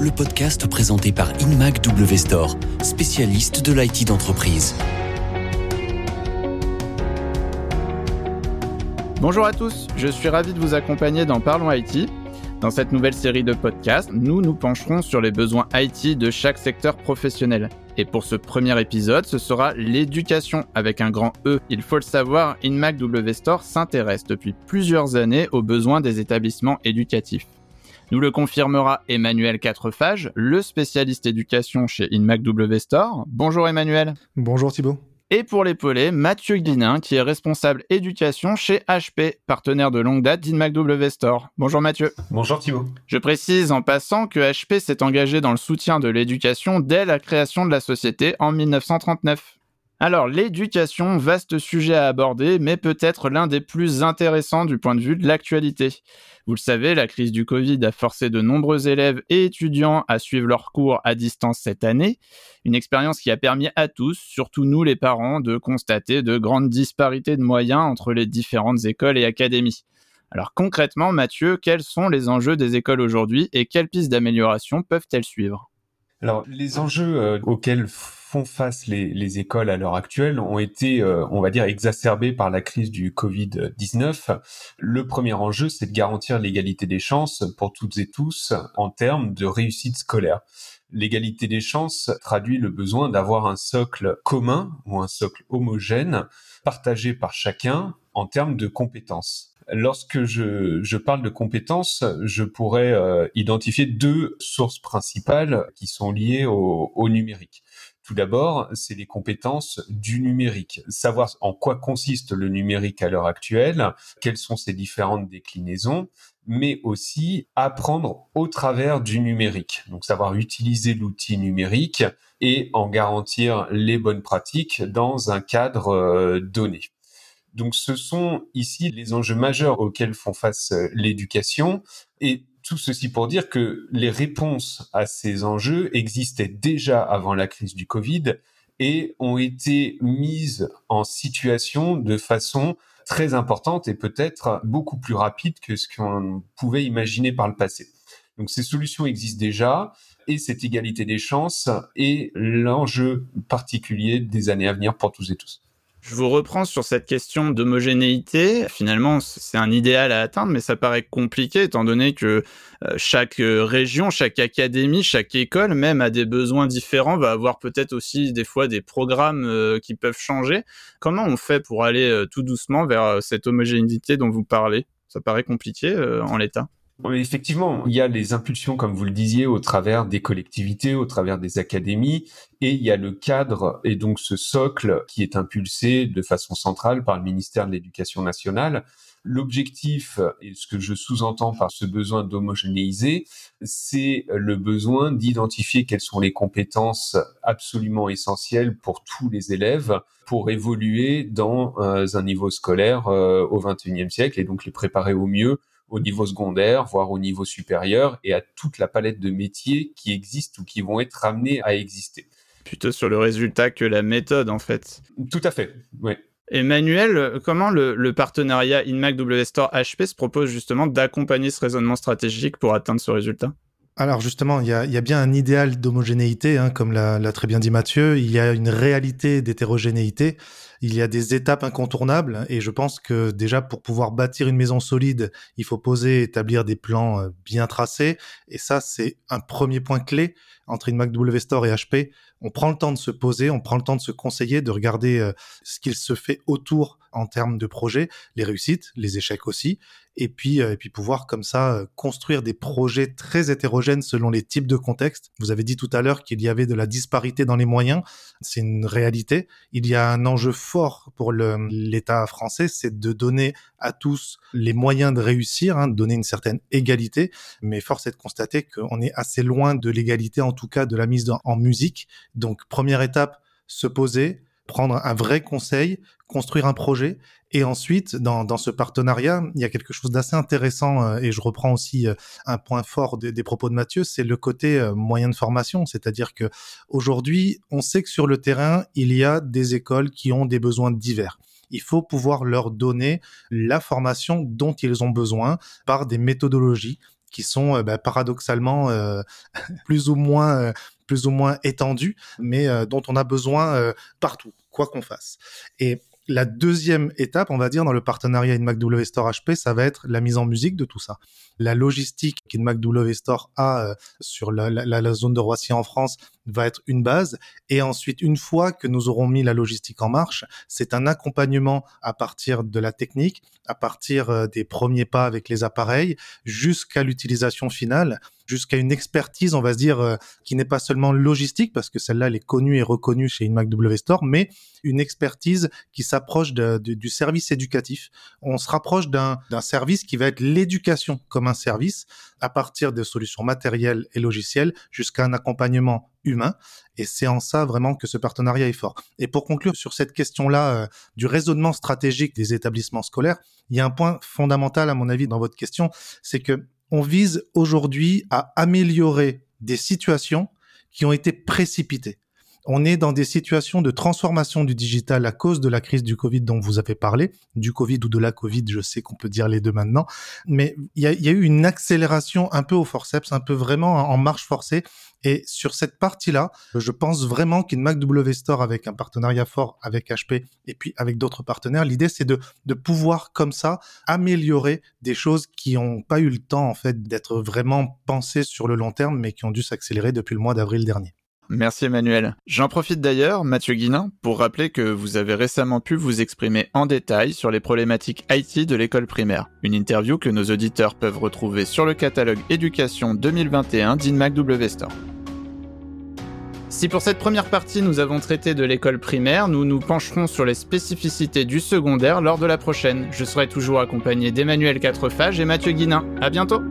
Le podcast présenté par InMac W Store, spécialiste de l'IT d'entreprise. Bonjour à tous, je suis ravi de vous accompagner dans Parlons IT. Dans cette nouvelle série de podcasts, nous nous pencherons sur les besoins IT de chaque secteur professionnel. Et pour ce premier épisode, ce sera l'éducation avec un grand E. Il faut le savoir, InMac W Store s'intéresse depuis plusieurs années aux besoins des établissements éducatifs. Nous le confirmera Emmanuel Quatrefage, le spécialiste éducation chez InMac W Store. Bonjour Emmanuel. Bonjour Thibault. Et pour l'épauler, Mathieu Guinin, qui est responsable éducation chez HP, partenaire de longue date d'InMac W Store. Bonjour Mathieu. Bonjour Thibault. Je précise en passant que HP s'est engagé dans le soutien de l'éducation dès la création de la société en 1939. Alors, l'éducation, vaste sujet à aborder, mais peut-être l'un des plus intéressants du point de vue de l'actualité. Vous le savez, la crise du Covid a forcé de nombreux élèves et étudiants à suivre leurs cours à distance cette année, une expérience qui a permis à tous, surtout nous les parents, de constater de grandes disparités de moyens entre les différentes écoles et académies. Alors concrètement, Mathieu, quels sont les enjeux des écoles aujourd'hui et quelles pistes d'amélioration peuvent-elles suivre? Alors, les enjeux euh, auxquels font face les, écoles à l'heure actuelle ont été, euh, on va dire, exacerbés par la crise du Covid-19. Le premier enjeu, c'est de garantir l'égalité des chances pour toutes et tous en termes de réussite scolaire. L'égalité des chances traduit le besoin d'avoir un socle commun ou un socle homogène partagé par chacun en termes de compétences. Lorsque je, parle de compétences, je pourrais euh, identifier deux sources principales qui sont liées au numérique. Tout d'abord, c'est les compétences du numérique. Savoir en quoi consiste le numérique à l'heure actuelle, quelles sont ses différentes déclinaisons, mais aussi apprendre au travers du numérique. Donc savoir utiliser l'outil numérique et en garantir les bonnes pratiques dans un cadre euh, donné. Donc ce sont ici les enjeux majeurs auxquels font face euh, l'éducation et tout ceci pour dire que les réponses à ces enjeux existaient déjà avant la crise du Covid et ont été mises en situation de façon très importante et peut-être beaucoup plus rapide que ce qu'on pouvait imaginer par le passé. Donc ces solutions existent déjà et cette égalité des chances est l'enjeu particulier des années à venir pour tous et tous. Je vous reprends sur cette question d'homogénéité. Finalement, c'est un idéal à atteindre, mais ça paraît compliqué étant donné que euh, chaque euh, région, chaque académie, chaque école même a des besoins différents, va avoir peut-être aussi des fois des programmes euh, qui peuvent changer. Comment on fait pour aller tout doucement vers cette homogénéité dont vous parlez? Ça paraît compliqué en l'état. Effectivement, il y a les impulsions, comme vous le disiez, au travers des collectivités, au travers des académies, et il y a le cadre et donc ce socle qui est impulsé de façon centrale par le ministère de l'Éducation nationale. L'objectif, et ce que je sous-entends par ce besoin d'homogénéiser, c'est le besoin d'identifier quelles sont les compétences absolument essentielles pour tous les élèves pour évoluer dans euh, un niveau scolaire euh, au XXIe siècle et donc les préparer au mieux au niveau secondaire, voire au niveau supérieur, et à toute la palette de métiers qui existent ou qui vont être amenés à exister. Plutôt sur le résultat que la méthode, en fait. Tout à fait, oui. Emmanuel, comment le, partenariat InMac W Store HP se propose justement d'accompagner ce raisonnement stratégique pour atteindre ce résultat? Alors justement, il y a, bien un idéal d'homogénéité, hein, comme l'a très bien dit Mathieu. Il y a une réalité d'hétérogénéité il y a des étapes incontournables et je pense que déjà pour pouvoir bâtir une maison solide, il faut poser, établir des plans euh, bien tracés et ça c'est un premier point clé entre une W Store et HP. On prend le temps de se poser, on prend le temps de se conseiller, de regarder euh, ce qu'il se fait autour en termes de projet, les réussites, les échecs aussi, et puis euh, et puis pouvoir comme ça construire des projets très hétérogènes selon les types de contextes. Vous avez dit tout à l'heure qu'il y avait de la disparité dans les moyens, c'est une réalité. Il y a un enjeu pour l'État français, c'est de donner à tous les moyens de réussir, hein, de donner une certaine égalité, mais force est de constater qu'on est assez loin de l'égalité, en tout cas de la mise en musique. Donc première étape, se poser, prendre un vrai conseil, construire un projet. Et ensuite, dans, ce partenariat, il y a quelque chose d'assez intéressant, euh, et je reprends aussi euh, un point fort des, propos de Mathieu, c'est le côté euh, moyen de formation. C'est-à-dire que aujourd'hui, on sait que sur le terrain, il y a des écoles qui ont des besoins divers il faut pouvoir leur donner la formation dont ils ont besoin par des méthodologies qui sont bah, paradoxalement plus ou moins plus ou moins étendus, mais dont on a besoin partout, quoi qu'on fasse. Et la deuxième étape, on va dire, dans le partenariat InMacW Store HP, ça va être la mise en musique de tout ça. La logistique qu'InMacW Store a euh, sur la, zone de Roissy en France va être une base. Et ensuite, une fois que nous aurons mis la logistique en marche, c'est un accompagnement à partir de la technique, à partir euh, des premiers pas avec les appareils, jusqu'à l'utilisation finale jusqu'à une expertise, on va se dire, euh, qui n'est pas seulement logistique, parce que celle-là, elle est connue et reconnue chez une Store, mais une expertise qui s'approche du service éducatif. On se rapproche d'un service qui va être l'éducation comme un service, à partir des solutions matérielles et logicielles, jusqu'à un accompagnement humain. Et c'est en ça vraiment que ce partenariat est fort. Et pour conclure sur cette question-là euh, du raisonnement stratégique des établissements scolaires, il y a un point fondamental à mon avis dans votre question, c'est que on vise aujourd'hui à améliorer des situations qui ont été précipitées. On est dans des situations de transformation du digital à cause de la crise du Covid dont vous avez parlé, du Covid ou de la Covid, je sais qu'on peut dire les deux maintenant, mais il y a, eu une accélération un peu au forceps, un peu vraiment en marche forcée. Et sur cette partie-là, je pense vraiment qu'une MacW Store avec un partenariat fort avec HP et puis avec d'autres partenaires, l'idée c'est de, de pouvoir comme ça améliorer des choses qui n'ont pas eu le temps en fait d'être vraiment pensées sur le long terme, mais qui ont dû s'accélérer depuis le mois d'avril dernier. Merci Emmanuel. J'en profite d'ailleurs, Mathieu Guinin, pour rappeler que vous avez récemment pu vous exprimer en détail sur les problématiques IT de l'école primaire. Une interview que nos auditeurs peuvent retrouver sur le catalogue éducation 2021 d'InMac W Store. Si pour cette première partie nous avons traité de l'école primaire, nous nous pencherons sur les spécificités du secondaire lors de la prochaine. Je serai toujours accompagné d'Emmanuel Quatrefages et Mathieu Guinin. À bientôt!